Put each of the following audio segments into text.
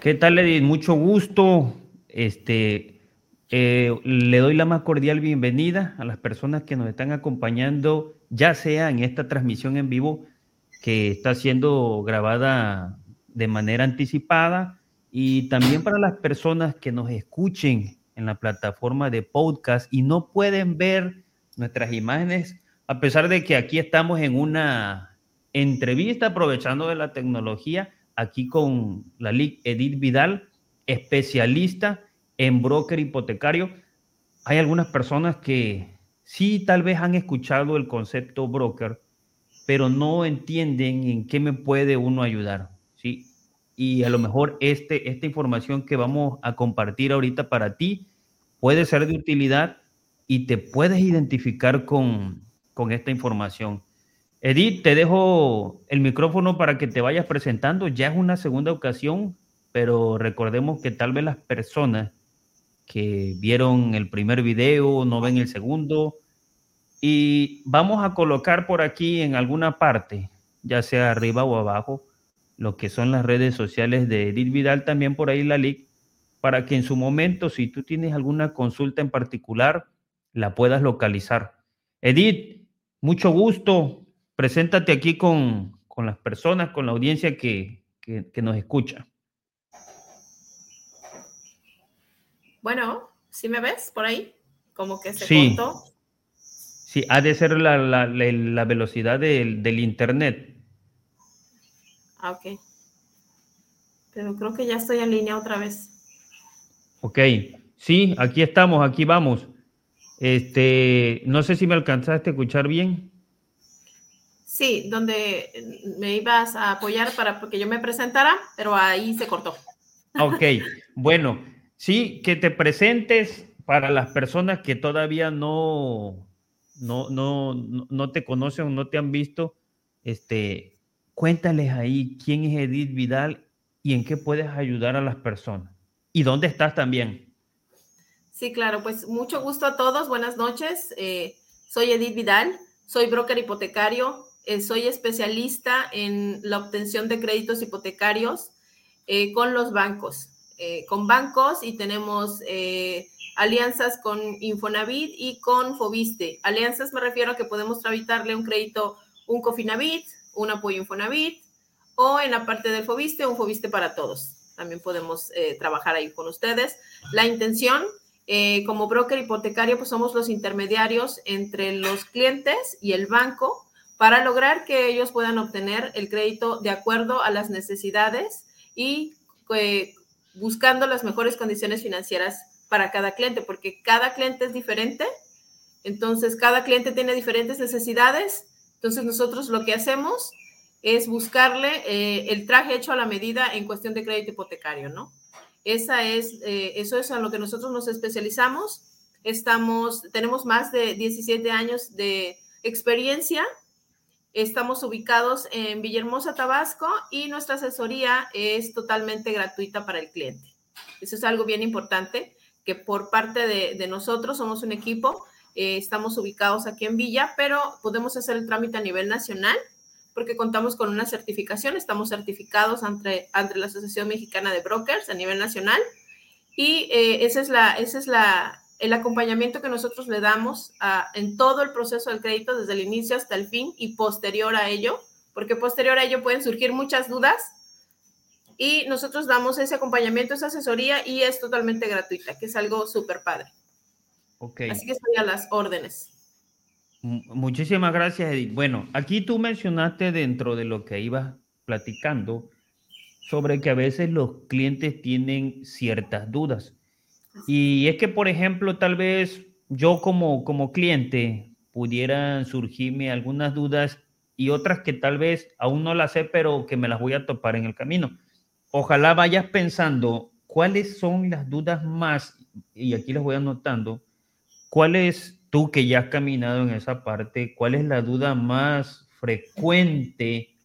¿Qué tal, Edith? Mucho gusto. Este, eh, le doy la más cordial bienvenida a las personas que nos están acompañando, ya sea en esta transmisión en vivo que está siendo grabada de manera anticipada y también para las personas que nos escuchen en la plataforma de podcast y no pueden ver nuestras imágenes, a pesar de que aquí estamos en una entrevista aprovechando de la tecnología aquí con la LIC Edith Vidal, especialista en broker hipotecario. Hay algunas personas que sí tal vez han escuchado el concepto broker, pero no entienden en qué me puede uno ayudar, ¿sí? Y a lo mejor este, esta información que vamos a compartir ahorita para ti puede ser de utilidad y te puedes identificar con, con esta información. Edith, te dejo el micrófono para que te vayas presentando. Ya es una segunda ocasión, pero recordemos que tal vez las personas que vieron el primer video no ven el segundo. Y vamos a colocar por aquí en alguna parte, ya sea arriba o abajo, lo que son las redes sociales de Edith Vidal, también por ahí la LIC, para que en su momento, si tú tienes alguna consulta en particular, la puedas localizar. Edith, mucho gusto. Preséntate aquí con, las personas, con la audiencia que, nos escucha. Bueno, ¿sí me ves por ahí? Como que se sí. cortó. Sí, ha de ser la, velocidad del, del, internet. Ah, ok. Pero creo que ya estoy en línea otra vez. Ok, sí, aquí estamos, aquí vamos. Este, no sé si me alcanzaste a escuchar bien. Sí, donde me ibas a apoyar para que yo me presentara, pero ahí se cortó. Ok, bueno, sí, que te presentes para las personas que todavía no, no, no, no te conocen o no te han visto, este, cuéntales ahí quién es Edith Vidal y en qué puedes ayudar a las personas. ¿Y dónde estás también? Sí, claro, pues mucho gusto a todos, buenas noches. Eh, soy Edith Vidal, soy broker hipotecario, eh, soy especialista en la obtención de créditos hipotecarios eh, con los bancos, eh, con bancos y tenemos alianzas con Infonavit y con Fobiste. Alianzas me refiero a que podemos tramitarle un crédito, un Cofinavit, un apoyo Infonavit o en la parte del Fobiste, un Fobiste para todos. También podemos trabajar ahí con ustedes. La intención como broker hipotecario, pues somos los intermediarios entre los clientes y el banco para lograr que ellos puedan obtener el crédito de acuerdo a las necesidades y eh, buscando las mejores condiciones financieras para cada cliente, porque cada cliente es diferente, entonces cada cliente tiene diferentes necesidades, entonces nosotros lo que hacemos es buscarle eh, el traje hecho a la medida en cuestión de crédito hipotecario, ¿no? Esa es, eh, eso es a lo que nosotros nos especializamos. Estamos, tenemos más de 17 años de experiencia Estamos ubicados en Villahermosa, Tabasco y nuestra asesoría es totalmente gratuita para el cliente. Eso es algo bien importante, que por parte de, nosotros somos un equipo, eh, estamos ubicados aquí en Villa, pero podemos hacer el trámite a nivel nacional porque contamos con una certificación, estamos certificados ante, ante la Asociación Mexicana de Brokers a nivel nacional y eh, esa es la, esa es la, el acompañamiento que nosotros le damos en todo el proceso del crédito, desde el inicio hasta el fin y posterior a ello, porque posterior a ello pueden surgir muchas dudas y nosotros damos ese acompañamiento, esa asesoría y es totalmente gratuita, que es algo súper padre. Okay. Así que estoy a las órdenes. Muchísimas gracias, Edith. Bueno, aquí tú mencionaste dentro de lo que ibas platicando sobre que a veces los clientes tienen ciertas dudas. Y es que, por ejemplo, tal vez yo como, como cliente pudieran surgirme algunas dudas y otras que tal vez aún no las sé, pero que me las voy a topar en el camino. Ojalá vayas pensando cuáles son las dudas más, y aquí les voy anotando, cuáles tú que ya has caminado en esa parte, cuál es la duda más frecuente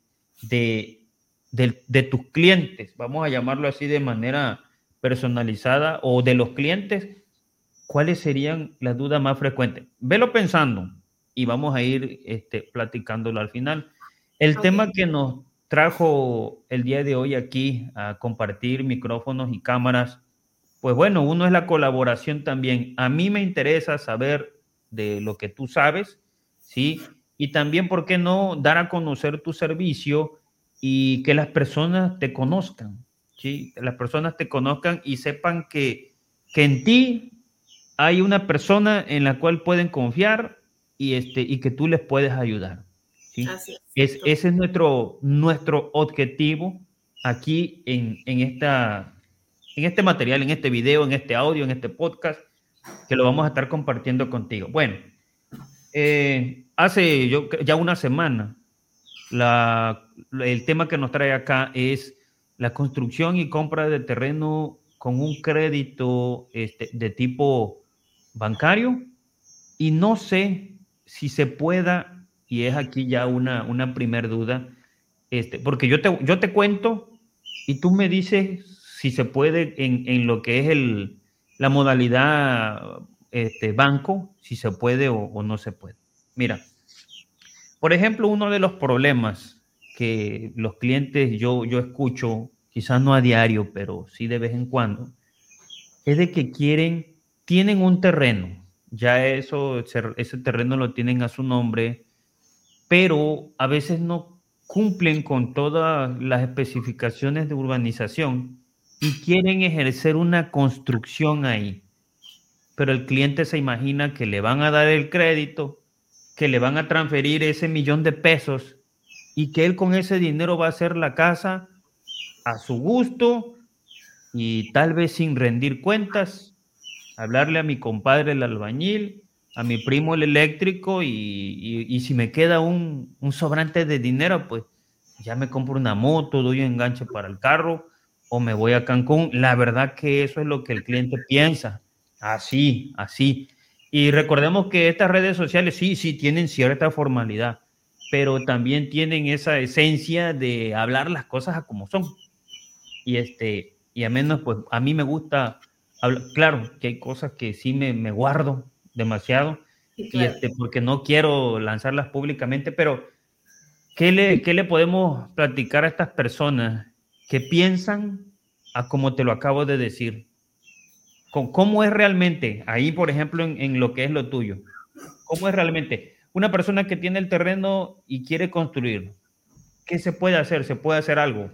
de, de tus clientes, vamos a llamarlo así de manera personalizada o de los clientes, ¿cuáles serían las dudas más frecuentes? Velo pensando y vamos a ir este, platicándolo al final. El tema que nos trajo el día de hoy aquí a compartir micrófonos y cámaras, pues bueno, uno es la colaboración también. A mí me interesa saber de lo que tú sabes, ¿sí? Y también, ¿por qué no dar a conocer tu servicio y que las personas te conozcan, ¿sí? Las personas te conozcan y sepan que, que en ti hay una persona en la cual pueden confiar y, este, y que tú les puedes ayudar. ¿sí? es, ese es nuestro, nuestro objetivo aquí en, en, esta, en este material, en este video, en este audio, en este podcast, que lo vamos a estar compartiendo contigo. Bueno, eh, hace yo, ya una semana, la, el tema que nos trae acá es la construcción y compra de terreno con un crédito este, de tipo bancario y no sé si se pueda, y es aquí ya una, una duda, este, porque yo te, yo te cuento y tú me dices si se puede en, en lo que es el, la modalidad este, banco, si se puede o no se puede. Mira, por ejemplo, uno de los problemas que los clientes yo, yo escucho, quizás no a diario, pero sí de vez en cuando, es de que quieren tienen un terreno, ya eso, ese terreno lo tienen a su nombre, pero a veces no cumplen con todas las especificaciones de urbanización y quieren ejercer una construcción ahí. Pero el cliente se imagina que le van a dar el crédito, que le van a transferir ese millón de pesos y que él con ese dinero va a hacer la casa a su gusto y tal vez sin rendir cuentas hablarle a mi compadre el albañil, a mi primo el eléctrico y, si me queda un, sobrante de dinero, pues ya me compro una moto, doy un enganche para el carro o me voy a Cancún. La verdad que eso es lo que el cliente piensa. Así, así. Y recordemos que estas redes sociales sí, sí tienen cierta formalidad, pero también tienen esa esencia de hablar las cosas a como son. Y este, y a menos, pues a mí me gusta claro que hay cosas que sí me, me guardo demasiado, y este, porque no quiero lanzarlas públicamente, pero ¿qué le, ¿qué le podemos platicar a estas personas que piensan a como te lo acabo de decir? ¿Cómo es realmente, ahí por ejemplo en, en lo que es lo tuyo, cómo es realmente una persona que tiene el terreno y quiere construir? ¿Qué se puede hacer? ¿Se puede hacer algo?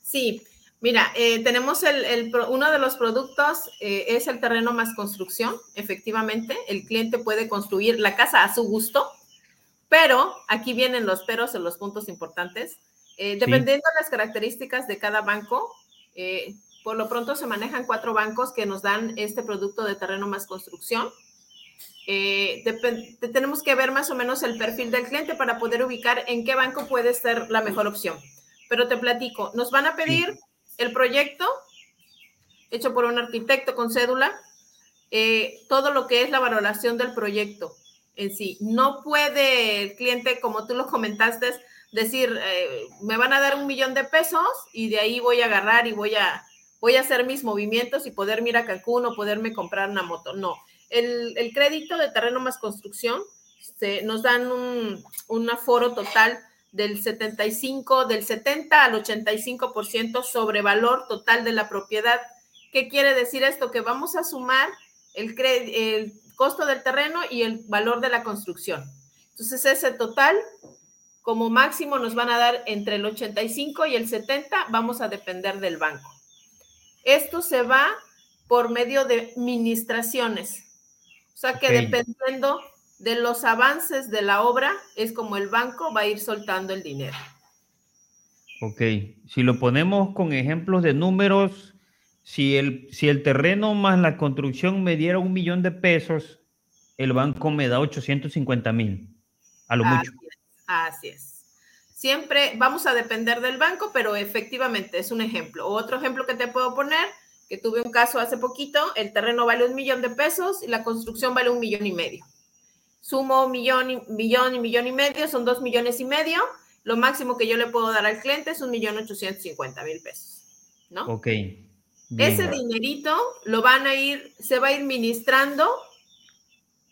Sí, Mira, eh, tenemos el, uno de los productos, eh, es el terreno más construcción, efectivamente. El cliente puede construir la casa a su gusto, pero aquí vienen los peros en los puntos importantes. Eh, dependiendo de las características de cada banco, por lo pronto se manejan cuatro bancos que nos dan este producto de terreno más construcción. Tenemos que ver más o menos el perfil del cliente para poder ubicar en qué banco puede ser la mejor opción. Pero te platico, nos van a pedir el proyecto hecho por un arquitecto con cédula, eh, todo lo que es la valoración del proyecto en sí. No puede el cliente, como tú lo comentaste, decir, eh, me van a dar un millón de pesos y de ahí voy a agarrar y voy a, voy a hacer mis movimientos y poder ir a Cancún o poderme comprar una moto. No, el, crédito de terreno más construcción nos dan un, un aforo total del 75, del 70 al 85% sobre valor total de la propiedad. ¿Qué quiere decir esto? Que vamos a sumar el, el costo del terreno y el valor de la construcción. Entonces, ese total, como máximo, nos van a dar entre el 85 y el 70, vamos a depender del banco. Esto se va por medio de administraciones. O sea que dependiendo de los avances de la obra es como el banco va a ir soltando el dinero. Ok, si lo ponemos con ejemplos de números, si el, si el terreno más la construcción me diera un millón de pesos, el banco me da 850 mil, a lo mucho. así es. Siempre vamos a depender del banco, pero efectivamente es un ejemplo. Otro ejemplo que te puedo poner, que tuve un caso hace poquito, el terreno vale un millón de pesos y la construcción vale un millón y medio sumo millón y, millón y millón y medio, son dos millones y medio. Lo máximo que yo le puedo dar al cliente es un millón ochocientos cincuenta mil pesos, ¿no? Ok. Ese dinerito lo van a ir, se va a ir ministrando.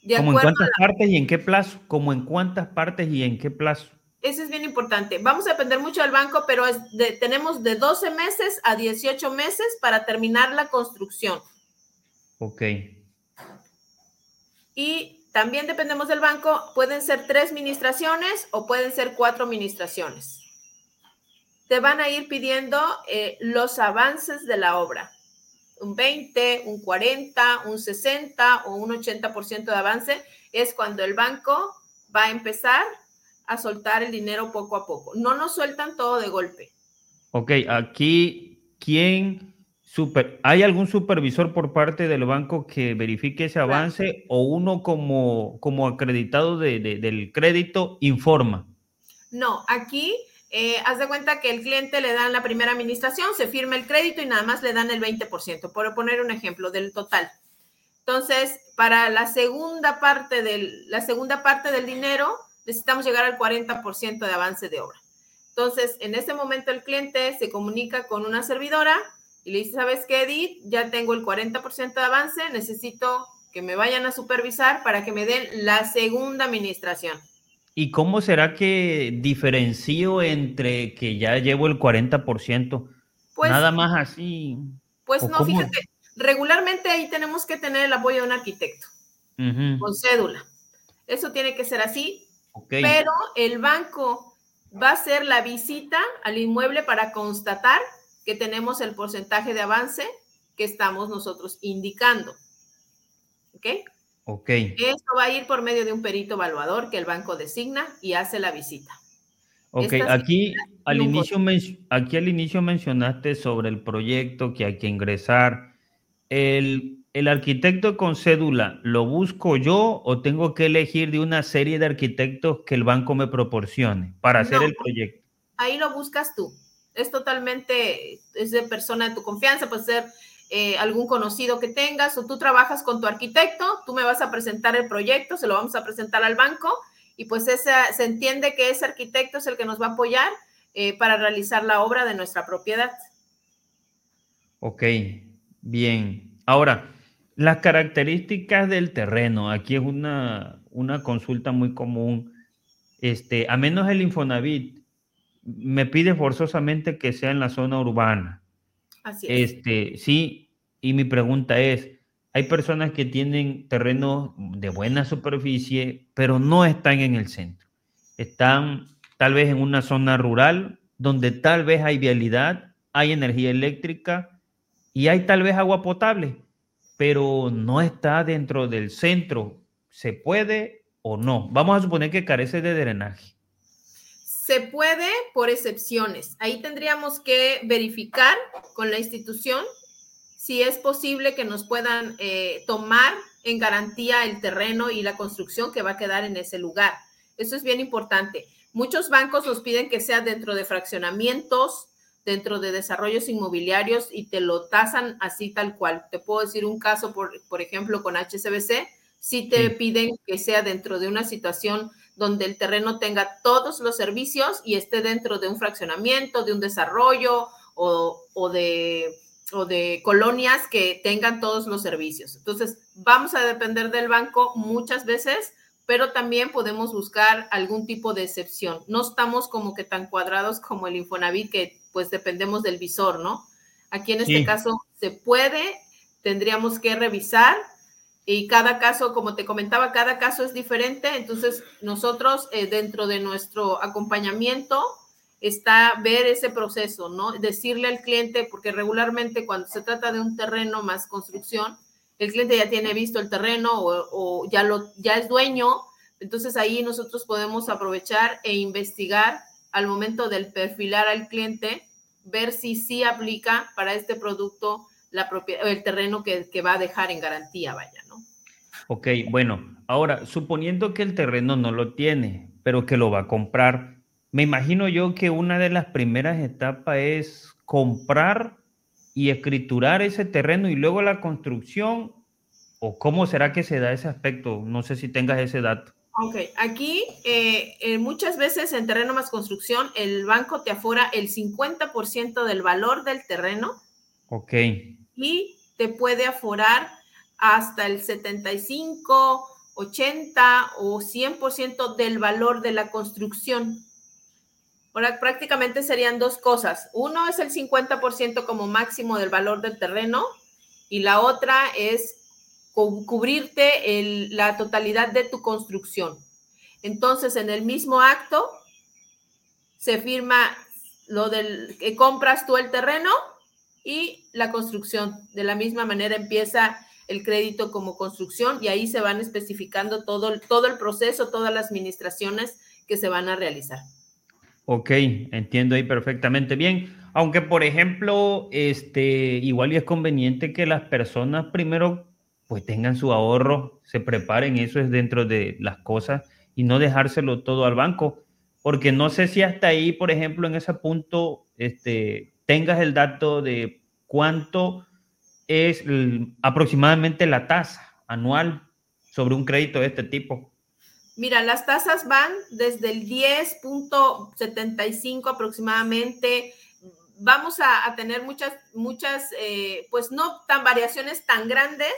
De ¿Cómo en cuántas partes y en qué plazo? ¿Cómo en cuántas partes y en qué plazo? Eso es bien importante. Vamos a depender mucho del banco, pero tenemos de 12 meses a 18 meses para terminar la construcción. Ok. Y también dependemos del banco. Pueden ser tres administraciones o pueden ser cuatro administraciones. Te van a ir pidiendo eh, los avances de la obra. Un 20, un 40, un 60 o un 80% de avance es cuando el banco va a empezar a soltar el dinero poco a poco. No nos sueltan todo de golpe. Ok, aquí, ¿quién super, hay algún supervisor por parte del banco que verifique ese avance o uno como, como acreditado del crédito informa? No, aquí eh, haz de cuenta que el cliente le dan la primera administración, se firma el crédito y nada más le dan el 20%, por poner un ejemplo del total. Entonces, para la segunda parte del, la segunda parte del dinero, necesitamos llegar al 40% de avance de obra. Entonces, en ese momento el cliente se comunica con una servidora y le dice, ¿sabes qué, Edith? Ya tengo el 40% de avance, necesito que me vayan a supervisar para que me den la segunda administración. ¿Y cómo será que diferencio entre que ya llevo el 40%? Pues, Nada más así. Pues no, fíjate, regularmente ahí tenemos que tener el apoyo de un arquitecto con cédula. Eso tiene que ser así pero el banco va a hacer la visita al inmueble para constatar que tenemos el porcentaje de avance que estamos nosotros indicando. ¿Ok? Ok. Esto va a ir por medio de un perito evaluador que el banco designa y hace la visita. Ok, aquí al, inicio, aquí al inicio mencionaste sobre el proyecto que hay que ingresar. El, ¿El arquitecto con cédula lo busco yo o tengo que elegir de una serie de arquitectos que el banco me proporcione para hacer el proyecto? Ahí lo buscas tú. Es totalmente, es de persona de tu confianza, puede ser eh, algún conocido que tengas o tú trabajas con tu arquitecto, tú me vas a presentar el proyecto, se lo vamos a presentar al banco y pues esa, se entiende que ese arquitecto es el que nos va a apoyar eh, para realizar la obra de nuestra propiedad. Ok, bien. Ahora, las características del terreno, aquí es una, una consulta muy común. Este, a menos el Infonavit me pide forzosamente que sea en la zona urbana. Así es. Este, sí, y mi pregunta es, hay personas que tienen terrenos de buena superficie, pero no están en el centro. Están tal vez en una zona rural donde tal vez hay vialidad, hay energía eléctrica y hay tal vez agua potable pero no está dentro del centro. ¿Se puede o no? Vamos a suponer que carece de drenaje. Se puede por excepciones. Ahí tendríamos que verificar con la institución si es posible que nos puedan eh, tomar en garantía el terreno y la construcción que va a quedar en ese lugar. Eso es bien importante. Muchos bancos nos piden que sea dentro de fraccionamientos, dentro de desarrollos inmobiliarios y te lo tasan así tal cual. Te puedo decir un caso, por, por ejemplo, con HCBC, si te piden que sea dentro de una situación donde el terreno tenga todos los servicios y esté dentro de un fraccionamiento, de un desarrollo o, o de o de colonias que tengan todos los servicios. Entonces, vamos a depender del banco muchas veces, pero también podemos buscar algún tipo de excepción. No estamos como que tan cuadrados como el Infonavit que pues dependemos del visor, ¿no? Aquí en este caso se puede, tendríamos que revisar y cada caso, como te comentaba, cada caso es diferente, entonces nosotros eh, dentro de nuestro acompañamiento está ver ese proceso, ¿no? Decirle al cliente, porque regularmente cuando se trata de un terreno más construcción, el cliente ya tiene visto el terreno o, o ya, lo, ya es dueño, entonces ahí nosotros podemos aprovechar e investigar al momento del perfilar al cliente, ver si sí aplica para este producto la el terreno que, va a dejar en garantía, vaya, ¿no? Ok, bueno, ahora, suponiendo que el terreno no lo tiene, pero que lo va a comprar, me imagino yo que una de las primeras etapas es comprar y escriturar ese terreno y luego la construcción, o cómo será que se da ese aspecto, no sé si tengas ese dato. Ok, aquí eh, eh, muchas veces en terreno más construcción el banco te afora el 50% del valor del terreno. Ok. Y te puede aforar hasta el 75, 80 o 100% del valor de la construcción. Ahora prácticamente serían dos cosas. Uno es el 50% como máximo del valor del terreno y la otra es cubrirte la totalidad de tu construcción. Entonces, en el mismo acto se firma lo del que compras tú el terreno y la construcción. De la misma manera empieza el crédito como construcción y ahí se van especificando todo, todo el proceso, todas las administraciones que se van a realizar. Ok, entiendo ahí perfectamente bien. Aunque, por ejemplo, este, igual y es conveniente que las personas primero pues tengan su ahorro, se preparen, eso es dentro de las cosas y no dejárselo todo al banco, porque no sé si hasta ahí, por ejemplo, en ese punto, este, tengas el dato de cuánto es aproximadamente la tasa anual sobre un crédito de este tipo. Mira, las tasas van desde el 10.75 aproximadamente. Vamos a, tener muchas, muchas, eh, pues no tan variaciones tan grandes,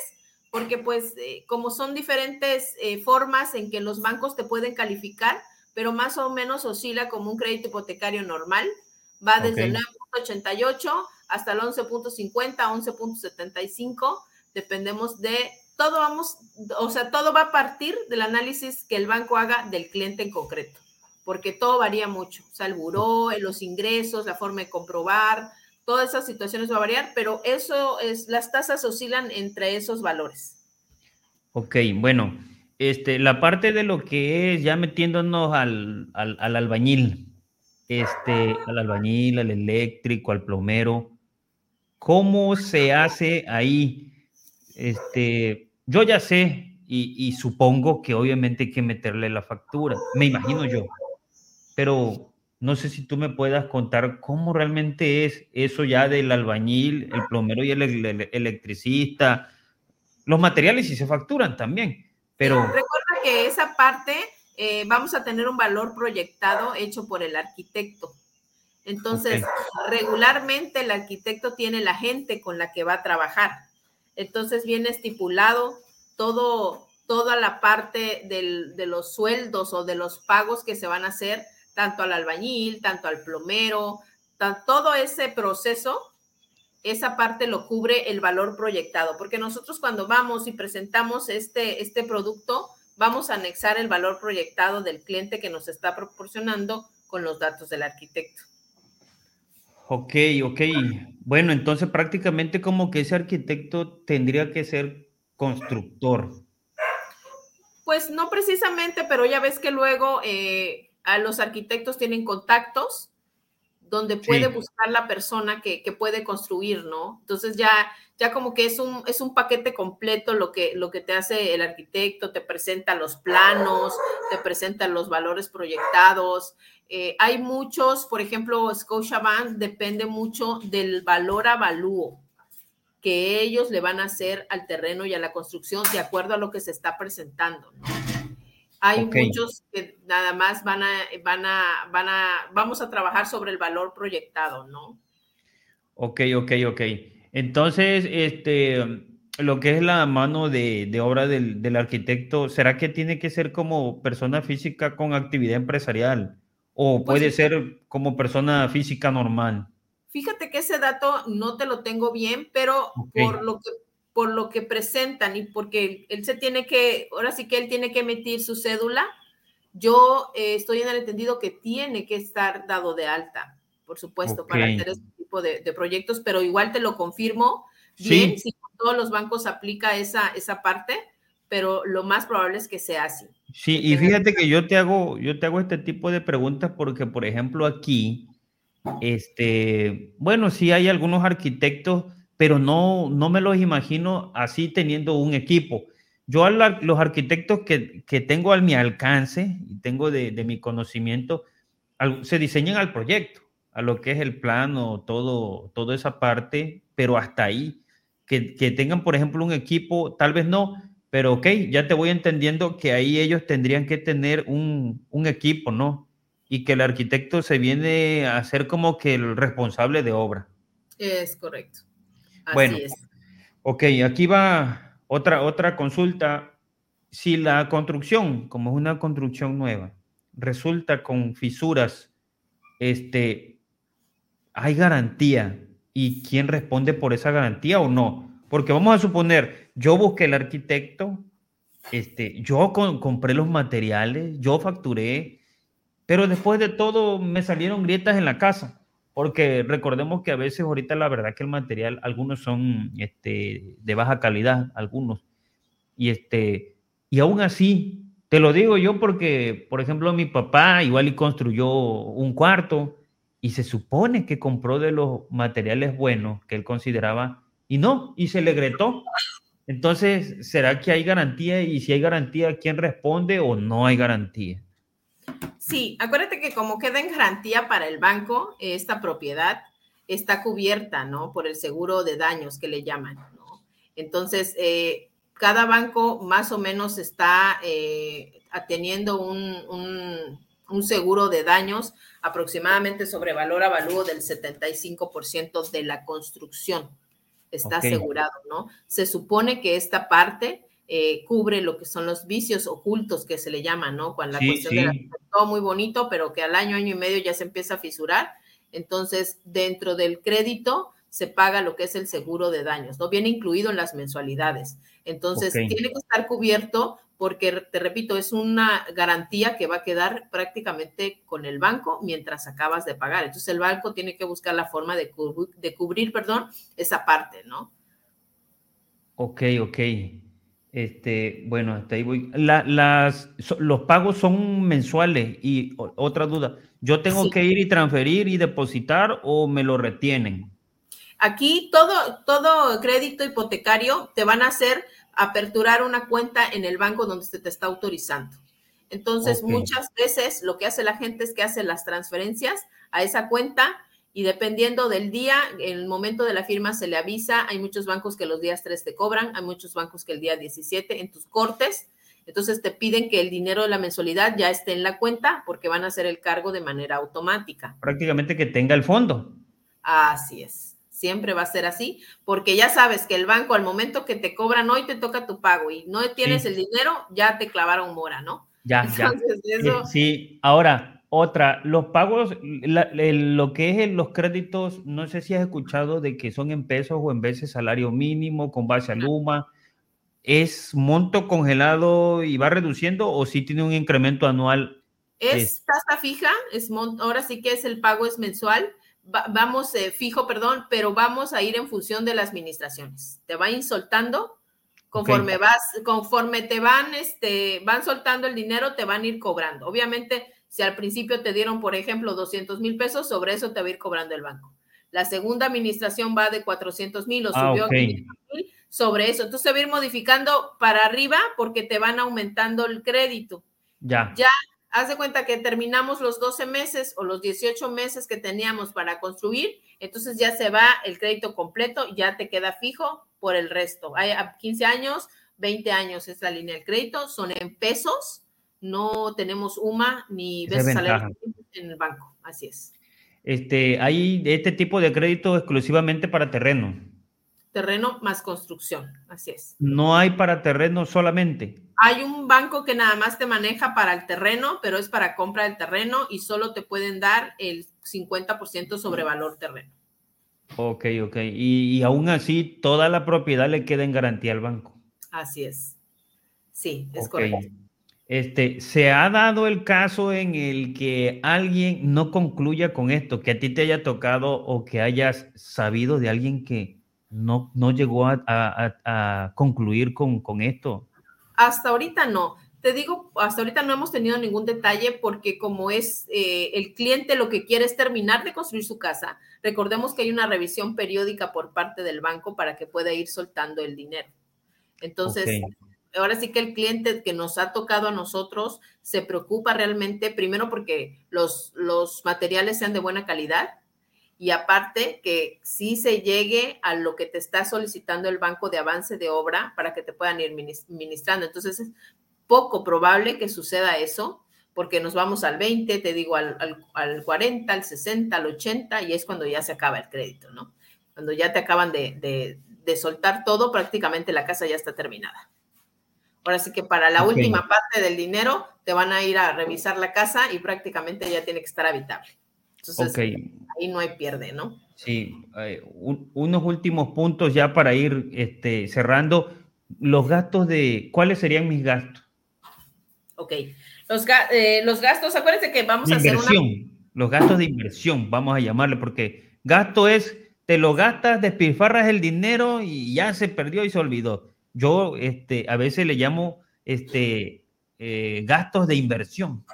porque pues eh, como son diferentes eh, formas en que los bancos te pueden calificar, pero más o menos oscila como un crédito hipotecario normal, va desde el 9.88 hasta el 11.50, 11.75, dependemos de todo vamos, o sea, todo va a partir del análisis que el banco haga del cliente en concreto, porque todo varía mucho, o sea, el buró, los ingresos, la forma de comprobar, todas esas situaciones va a variar, pero eso es, las tasas oscilan entre esos valores. Ok, bueno, este, la parte de lo que es ya metiéndonos al, al, albañil, este, al albañil, al eléctrico, al plomero, ¿cómo se hace ahí? Este, yo ya sé y, y supongo que obviamente hay que meterle la factura, me imagino yo, pero no sé si tú me puedas contar cómo realmente es eso ya del albañil, el plomero y el, electricista. Los materiales sí se facturan también, pero... Recuerda que esa parte eh, vamos a tener un valor proyectado hecho por el arquitecto. Entonces, regularmente el arquitecto tiene la gente con la que va a trabajar. Entonces viene estipulado todo, toda la parte de los sueldos o de los pagos que se van a hacer tanto al albañil, tanto al plomero, todo ese proceso, esa parte lo cubre el valor proyectado, porque nosotros cuando vamos y presentamos este, este producto, vamos a anexar el valor proyectado del cliente que nos está proporcionando con los datos del arquitecto. Ok, ok. Bueno, entonces prácticamente como que ese arquitecto tendría que ser constructor. Pues no precisamente, pero ya ves que luego eh, a los arquitectos tienen contactos donde puede buscar la persona que, puede construir, ¿no? Entonces ya, ya como que es un, es un paquete completo lo que, lo que te hace el arquitecto, te presenta los planos, te presenta los valores proyectados. Eh, hay muchos, por ejemplo, Scotiabank depende mucho del valor avalúo que ellos le van a hacer al terreno y a la construcción de acuerdo a lo que se está presentando, ¿no? Hay muchos que nada más van a, van a, van a, vamos a trabajar sobre el valor proyectado, ¿no? Ok, ok, ok. Entonces, este, lo que es la mano de, de obra del, del, arquitecto, ¿será que tiene que ser como persona física con actividad empresarial? ¿O pues puede ser como persona física normal? Fíjate que ese dato no te lo tengo bien, pero por lo que por lo que presentan y porque él se tiene que, ahora sí que él tiene que emitir su cédula, yo eh, estoy en el entendido que tiene que estar dado de alta, por supuesto, para hacer este tipo de, proyectos, pero igual te lo confirmo bien, si todos los bancos aplica esa, esa parte, pero lo más probable es que sea así. Sí, y fíjate que yo te hago, yo te hago este tipo de preguntas porque, por ejemplo, aquí, este, bueno, sí hay algunos arquitectos pero no, no me los imagino así teniendo un equipo. Yo los arquitectos que, que, tengo a mi alcance y tengo de, de mi conocimiento, se diseñan al proyecto, a lo que es el plano, todo, toda esa parte, pero hasta ahí. Que, que tengan, por ejemplo, un equipo, tal vez no, pero ok, ya te voy entendiendo que ahí ellos tendrían que tener un, un equipo, ¿no? Y que el arquitecto se viene a ser como que el responsable de obra. Es correcto bueno, ok, aquí va otra, otra consulta. Si la construcción, como es una construcción nueva, resulta con fisuras este, ¿hay garantía? ¿Y quién responde por esa garantía o no? Porque vamos a suponer, yo busqué el arquitecto, este, yo compré los materiales, yo facturé, pero después de todo me salieron grietas en la casa. Porque recordemos que a veces ahorita la verdad que el material, algunos son este, de baja calidad, algunos. Y, este, y aún así, te lo digo yo porque, por ejemplo, mi papá igual y construyó un cuarto y se supone que compró de los materiales buenos que él consideraba y no, y se le gretó. Entonces, ¿será que hay garantía? Y si hay garantía, ¿quién responde o no hay garantía? Sí, acuérdate que como queda en garantía para el banco, esta propiedad está cubierta, ¿no? Por el seguro de daños que le llaman, ¿no? Entonces, eh, cada banco más o menos está eh, teniendo un, seguro de daños aproximadamente sobre valor avalúo del 75% de la construcción. Está asegurado, ¿no? Se supone que esta parte eh, cubre lo que son los vicios ocultos que se le llaman, ¿no? Cuando la cuestión de la todo muy bonito, pero que al año, año y medio ya se empieza a fisurar. Entonces, dentro del crédito se paga lo que es el seguro de daños, ¿no? Viene incluido en las mensualidades. Entonces, tiene que estar cubierto porque, te repito, es una garantía que va a quedar prácticamente con el banco mientras acabas de pagar. Entonces, el banco tiene que buscar la forma de, de cubrir, perdón, esa parte, ¿no? Ok, ok. Este, bueno, hasta ahí voy. las, los pagos son mensuales y otra duda, ¿yo tengo que ir y transferir y depositar o me lo retienen? Aquí todo, todo crédito hipotecario te van a hacer aperturar una cuenta en el banco donde se te está autorizando. Entonces, muchas veces lo que hace la gente es que hace las transferencias a esa cuenta y dependiendo del día, en el momento de la firma se le avisa, hay muchos bancos que los días 3 te cobran, hay muchos bancos que el día 17 en tus cortes, entonces te piden que el dinero de la mensualidad ya esté en la cuenta porque van a hacer el cargo de manera automática. Prácticamente que tenga el fondo. Así es, siempre va a ser así, porque ya sabes que el banco al momento que te cobran hoy te toca tu pago y no tienes el dinero, ya te clavaron mora, ¿no? Ya, Entonces, ya. Eso... Sí, ahora, otra, los pagos, lo que es los créditos, no sé si has escuchado de que son en pesos o en veces salario mínimo con base a Luma. ¿Es monto congelado y va reduciendo o sí tiene un incremento anual? Es tasa fija, es ahora sí que es el pago es mensual. vamos, eh, fijo, perdón, pero vamos a ir en función de las administraciones. Te va insoltando conforme vas, conforme te van, este, van soltando el dinero, te van a ir cobrando. Obviamente, si al principio te dieron, por ejemplo, 200 mil pesos, sobre eso te va a ir cobrando el banco. La segunda administración va de 400 mil o ah, subió mil sobre eso. Entonces se va a ir modificando para arriba porque te van aumentando el crédito. Ya. Ya, haz de cuenta que terminamos los 12 meses o los 18 meses que teníamos para construir, entonces ya se va el crédito completo, ya te queda fijo por el resto. Hay 15 años, 20 años es la línea del crédito, son en pesos no tenemos UMA ni veces en el banco. Así es. Este, hay este tipo de crédito exclusivamente para terreno. Terreno más construcción, así es. No hay para terreno solamente. Hay un banco que nada más te maneja para el terreno, pero es para compra del terreno y solo te pueden dar el 50% sobre valor terreno. Ok, ok. Y, aún así, toda la propiedad le queda en garantía al banco. Así es. Sí, es correcto. Este, ¿Se ha dado el caso en el que alguien no concluya con esto, que a ti te haya tocado o que hayas sabido de alguien que no, no llegó a, concluir con, esto? Hasta ahorita no. Te digo, hasta ahorita no hemos tenido ningún detalle porque como es eh, el cliente lo que quiere es terminar de construir su casa, recordemos que hay una revisión periódica por parte del banco para que pueda ir soltando el dinero. Entonces, ahora sí que el cliente que nos ha tocado a nosotros se preocupa realmente, primero porque los, los materiales sean de buena calidad y aparte que sí se llegue a lo que te está solicitando el banco de avance de obra para que te puedan ir ministrando. Entonces es poco probable que suceda eso porque nos vamos al 20, te digo, al, al, 40, al 60, al 80 y es cuando ya se acaba el crédito, ¿no? Cuando ya te acaban de, de soltar todo, prácticamente la casa ya está terminada. Ahora sí que para la última parte del dinero te van a ir a revisar la casa y prácticamente ya tiene que estar habitable. Entonces, ahí no hay pierde, ¿no? Sí, eh, unos últimos puntos ya para ir este, cerrando. Los gastos de, ¿cuáles serían mis gastos? Ok, los, eh, los gastos, acuérdense que vamos a hacer una... Los gastos de inversión, vamos a llamarle, porque gasto es, te lo gastas, despilfarras el dinero y ya se perdió y se olvidó. Yo este, a veces le llamo este, eh, gastos de inversión.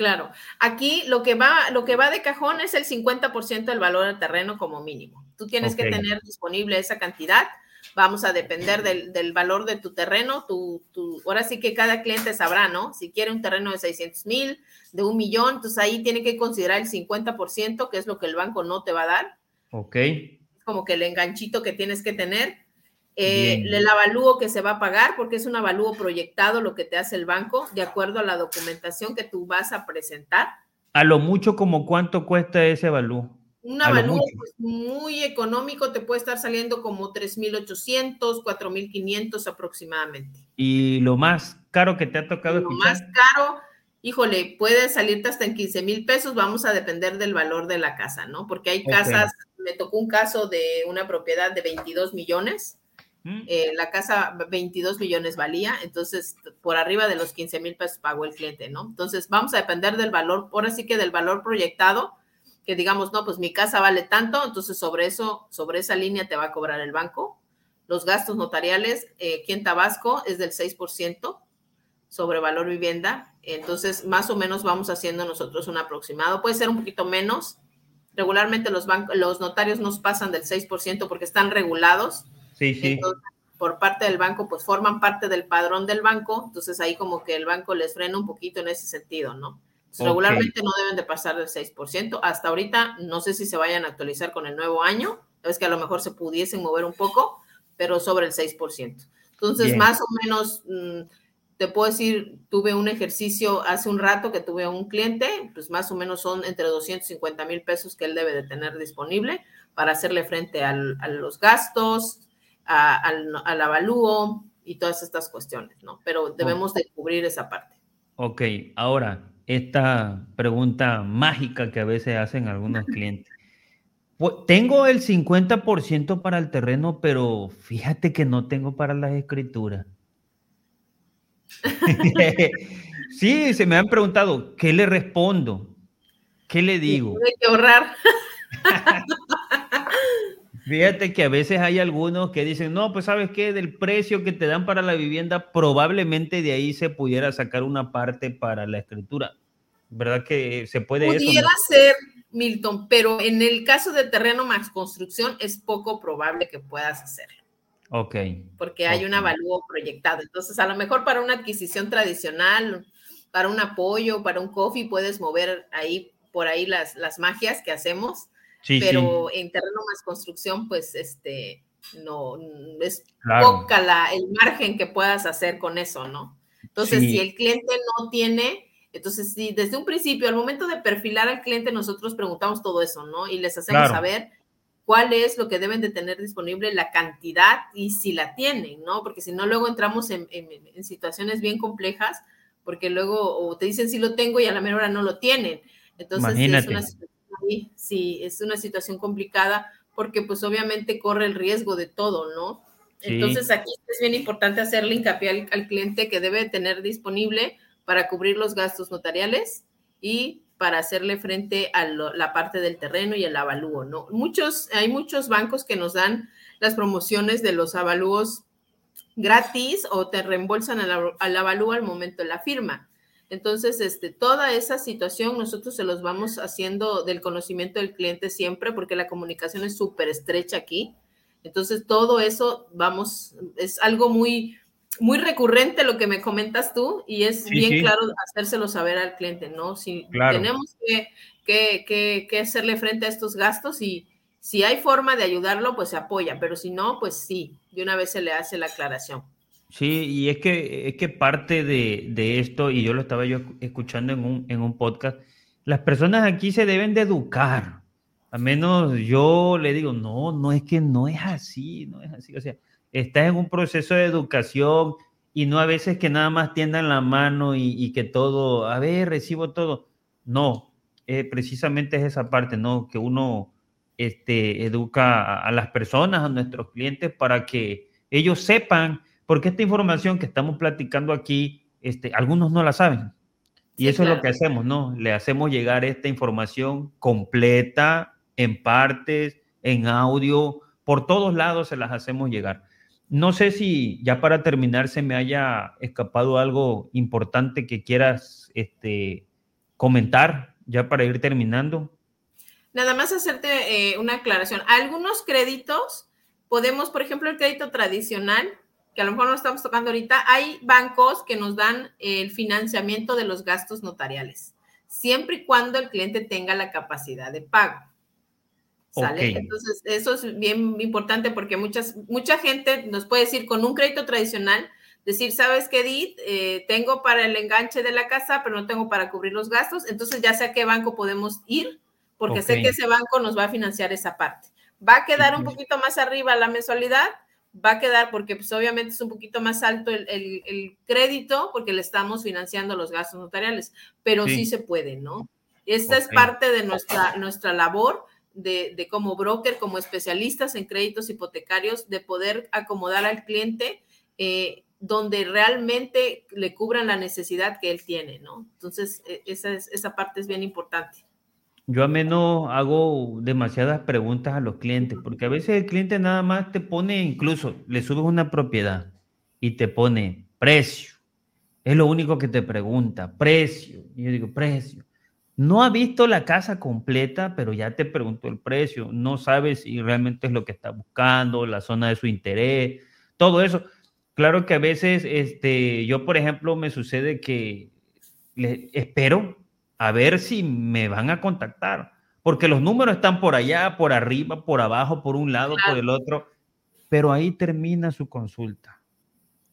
Claro, aquí lo que va, lo que va de cajón es el 50% del valor del terreno como mínimo. Tú tienes que tener disponible esa cantidad. Vamos a depender del, valor de tu terreno. Tu, ahora sí que cada cliente sabrá, ¿no? Si quiere un terreno de 600 mil, de un millón, entonces ahí tiene que considerar el 50%, que es lo que el banco no te va a dar. Ok. Como que el enganchito que tienes que tener. Eh, el avalúo que se va a pagar, porque es un avalúo proyectado lo que te hace el banco, de acuerdo a la documentación que tú vas a presentar. A lo mucho, como cuánto cuesta ese avalúo? Un avalúo pues, muy económico te puede estar saliendo como 3.800, 4.500 aproximadamente. ¿Y lo más caro que te ha tocado Lo más caro, híjole, puede salirte hasta en 15 mil pesos, vamos a depender del valor de la casa, ¿no? Porque hay casas, me tocó un caso de una propiedad de 22 millones Eh, la casa 22 millones valía, entonces por arriba de los 15 mil pesos pagó el cliente, ¿no? Entonces vamos a depender del valor, ahora sí que del valor proyectado, que digamos, no, pues mi casa vale tanto, entonces sobre eso, sobre esa línea te va a cobrar el banco. Los gastos notariales eh, aquí en Tabasco es del 6% sobre valor vivienda, entonces más o menos vamos haciendo nosotros un aproximado, puede ser un poquito menos. Regularmente los, los notarios nos pasan del 6% porque están regulados Sí, sí. por parte del banco, pues forman parte del padrón del banco, entonces ahí como que el banco les frena un poquito en ese sentido, ¿no? Regularmente no deben de pasar del 6%. Hasta ahorita no sé si se vayan a actualizar con el nuevo año, es que a lo mejor se pudiesen mover un poco, pero sobre el 6%. Entonces, más o menos, mm, te puedo decir, tuve un ejercicio hace un rato que tuve a un cliente, pues más o menos son entre 250 mil pesos que él debe de tener disponible para hacerle frente a los gastos, al, avalúo y todas estas cuestiones, ¿no? Pero debemos de cubrir esa parte. Ok, ahora, esta pregunta mágica que a veces hacen algunos clientes. Pues, tengo el 50% para el terreno, pero fíjate que no tengo para las escrituras. sí, se me han preguntado, ¿qué le respondo? ¿Qué le digo? Hay que ahorrar. Fíjate que a veces hay algunos que dicen, no, pues sabes qué, del precio que te dan para la vivienda, probablemente de ahí se pudiera sacar una parte para la escritura. ¿Verdad que se puede Pudiera ser, Milton, pero en el caso de terreno más construcción es poco probable que puedas hacerlo. Ok. Porque hay un avalúo proyectado. Entonces, a lo mejor para una adquisición tradicional, para un apoyo, para un coffee, puedes mover ahí, por ahí las, las magias que hacemos pero en terreno más construcción, pues este, no, es poca la, el margen que puedas hacer con eso, ¿no? Entonces, si el cliente no tiene, entonces sí, desde un principio, al momento de perfilar al cliente, nosotros preguntamos todo eso, ¿no? Y les hacemos saber cuál es lo que deben de tener disponible, la cantidad y si la tienen, ¿no? Porque si no, luego entramos en, en, situaciones bien complejas, porque luego o te dicen si lo tengo y a la menor hora no lo tienen. Entonces, es una situación sí, es una situación complicada porque pues obviamente corre el riesgo de todo, ¿no? Entonces aquí es bien importante hacerle hincapié al, cliente que debe tener disponible para cubrir los gastos notariales y para hacerle frente a la parte del terreno y el avalúo, ¿no? Muchos, hay muchos bancos que nos dan las promociones de los avalúos gratis o te reembolsan al, al avalúo al momento de la firma. Entonces, este, toda esa situación nosotros se los vamos haciendo del conocimiento del cliente siempre, porque la comunicación es súper estrecha aquí. Entonces, todo eso, vamos, es algo muy, muy recurrente lo que me comentas tú y es bien claro hacérselo saber al cliente, ¿no? Si tenemos que, que, que, hacerle frente a estos gastos y si hay forma de ayudarlo, pues se apoya, pero si no, pues sí, de una vez se le hace la aclaración. Sí, y es que, es que parte de, esto, y yo lo estaba yo escuchando en un, en un podcast, las personas aquí se deben de educar. A menos yo le digo, no, no es que no es así, no es así. O sea, estás en un proceso de educación y no a veces que nada más tiendan la mano y, y que todo, a ver, recibo todo. No, eh, precisamente es esa parte, ¿no? Que uno este, educa a, las personas, a nuestros clientes, para que ellos sepan, porque esta información que estamos platicando aquí, este, algunos no la saben. Y eso es lo que hacemos, ¿no? Le hacemos llegar esta información completa, en partes, en audio, por todos lados se las hacemos llegar. No sé si ya para terminar se me haya escapado algo importante que quieras este, comentar, ya para ir terminando. Nada más hacerte eh, una aclaración. Algunos créditos, podemos, por ejemplo, el crédito tradicional, que a lo mejor no estamos tocando ahorita, hay bancos que nos dan el financiamiento de los gastos notariales, siempre y cuando el cliente tenga la capacidad de pago. ¿Sale? Entonces, eso es bien importante porque muchas, mucha gente nos puede decir con un crédito tradicional, decir, ¿sabes qué, Edith? Eh, tengo para el enganche de la casa, pero no tengo para cubrir los gastos. Entonces, ya sé a qué banco podemos ir, porque sé que ese banco nos va a financiar esa parte. Va a quedar un poquito más arriba la mensualidad, va a quedar porque pues obviamente es un poquito más alto el, crédito porque le estamos financiando los gastos notariales, pero sí, se puede, ¿no? Esta es parte de nuestra, nuestra labor de, como broker, como especialistas en créditos hipotecarios, de poder acomodar al cliente eh, donde realmente le cubran la necesidad que él tiene, ¿no? Entonces, e, esa, esa parte es bien importante. Yo a menos hago demasiadas preguntas a los clientes, porque a veces el cliente nada más te pone, incluso le subes una propiedad y te pone precio. Es lo único que te pregunta, precio. Y yo digo, precio. No ha visto la casa completa, pero ya te preguntó el precio. No sabes si realmente es lo que está buscando, la zona de su interés, todo eso. Claro que a veces, este, yo por ejemplo, me sucede que le, espero a ver si me van a contactar, porque los números están por allá, por arriba, por abajo, por un lado, por el otro, pero ahí termina su consulta.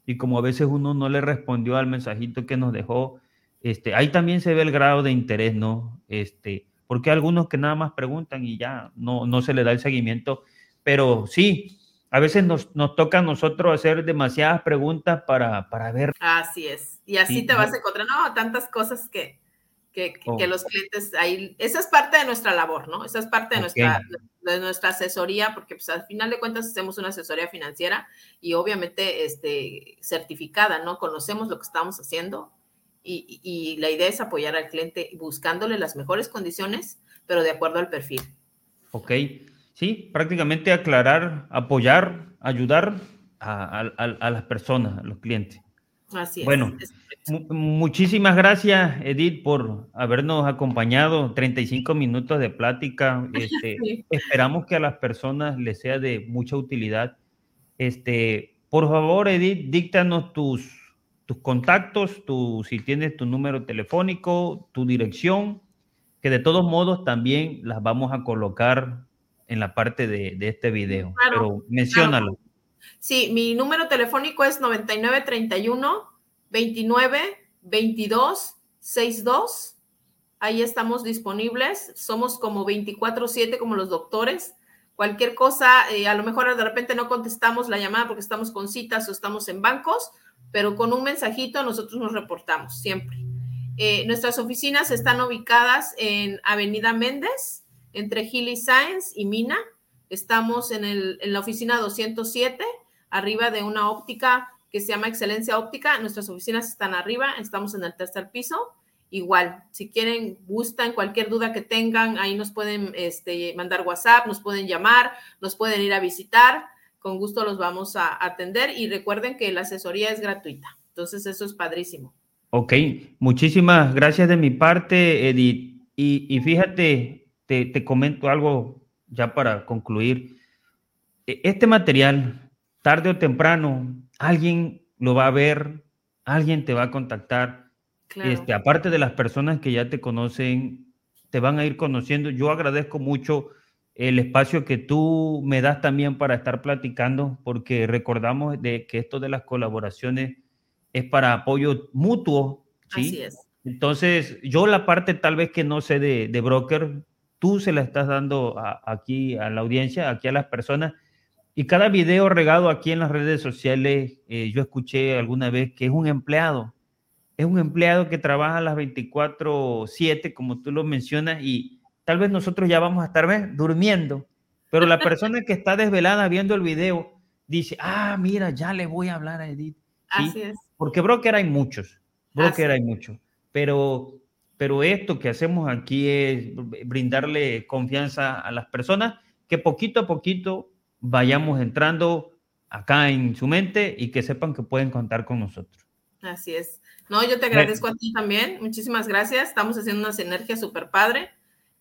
Y como a veces uno no le respondió al mensajito que nos dejó, este, ahí también se ve el grado de interés, ¿no? Este, porque hay algunos que nada más preguntan y ya no, no se le da el seguimiento, pero sí, a veces nos, nos toca a nosotros hacer demasiadas preguntas para, para ver. Así es, y así te vas a encontrar, no, tantas cosas que, que, que, oh. los clientes ahí, esa es parte de nuestra labor, ¿no? Esa es parte de, nuestra, de nuestra asesoría, porque pues al final de cuentas hacemos una asesoría financiera y obviamente este, certificada, ¿no? Conocemos lo que estamos haciendo y, la idea es apoyar al cliente buscándole las mejores condiciones, pero de acuerdo al perfil. Ok, sí, prácticamente aclarar, apoyar, ayudar a, las personas, a los clientes. Así es. Bueno, muchísimas gracias, Edith, por habernos acompañado. 35 minutos de plática. Este, esperamos que a las personas les sea de mucha utilidad. Este, por favor, Edith, díctanos tus tus contactos, tu, si tienes tu número telefónico, tu dirección, que de todos modos también las vamos a colocar en la parte de, este video. Pero menciónalo. Sí, mi número telefónico es 9931 29 22 62. Ahí estamos disponibles. Somos como 24/7 como los doctores. Cualquier cosa, eh, a lo mejor de repente no contestamos la llamada porque estamos con citas o estamos en bancos pero con un mensajito nosotros nos reportamos siempre. Eh, nuestras oficinas están ubicadas en Avenida Méndez, entre Hilly Science y Mina. Estamos en, el, en la oficina 207, arriba de una óptica que se llama Excelencia Óptica. Nuestras oficinas están arriba, estamos en el tercer piso. Igual, si quieren, gustan, cualquier duda que tengan, ahí nos pueden este, mandar WhatsApp, nos pueden llamar, nos pueden ir a visitar con gusto los vamos a atender y recuerden que la asesoría es gratuita. Entonces, eso es padrísimo. Ok, muchísimas gracias de mi parte, Edith. Y, fíjate, te, comento algo ya para concluir. E, este material, tarde o temprano, alguien lo va a ver, alguien te va a contactar. Este, aparte de las personas que ya te conocen, te van a ir conociendo. Yo agradezco mucho el espacio que tú me das también para estar platicando, porque recordamos de que esto de las colaboraciones es para apoyo mutuo. ¿sí? Así es. Entonces, yo la parte tal vez que no sé de, de broker, tú se la estás dando aquí a la audiencia, aquí a las personas. Y cada video regado aquí en las redes sociales, eh, yo escuché alguna vez que es un empleado es un empleado que trabaja a las 24/7, como tú lo mencionas, y tal vez nosotros ya vamos a estar ¿ves? durmiendo, pero la persona que está desvelada viendo el video dice, ah, mira, ya le voy a hablar a Edith. Así es. Porque broker hay muchos, broker hay muchos, pero, pero esto que hacemos aquí es brindarle confianza a las personas que poquito a poquito vayamos entrando acá en su mente y que sepan que pueden contar con nosotros. Así es. No, yo te agradezco a ti también. Muchísimas gracias. Estamos haciendo una sinergia súper padre.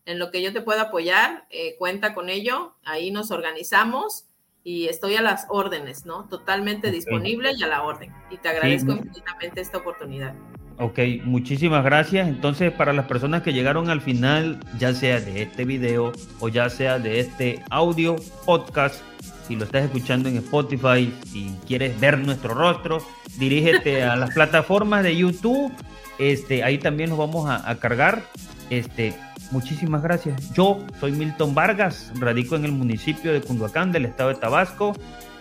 En lo que yo te pueda apoyar, eh, cuenta con ello. Ahí nos organizamos y estoy a las órdenes, ¿no? Totalmente disponible y a la orden. Y te agradezco infinitamente esta oportunidad. Ok, muchísimas gracias. Entonces, para las personas que llegaron al final, ya sea de este video o ya sea de este audio podcast, si lo estás escuchando en Spotify, si quieres ver nuestro rostro, dirígete a las plataformas de YouTube. Este, ahí también nos vamos a, a, cargar. Este, muchísimas gracias. Yo soy Milton Vargas, radico en el municipio de Cunduacán, del estado de Tabasco.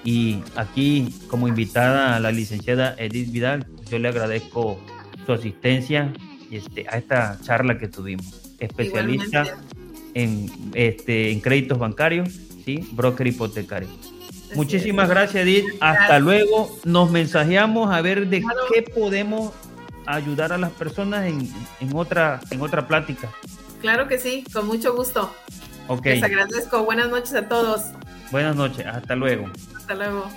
Y aquí, como invitada a la licenciada Edith Vidal, yo le agradezco su asistencia este, a esta charla que tuvimos. Especialista en, este, en créditos bancarios, ¿sí? broker hipotecario. Muchísimas gracias, Edith. Hasta luego. Nos mensajeamos a ver de qué podemos ayudar a las personas en, en, otra, en otra plática. Claro que sí, con mucho gusto. Ok. Les agradezco. Buenas noches a todos. Buenas noches. Hasta luego. Hasta luego.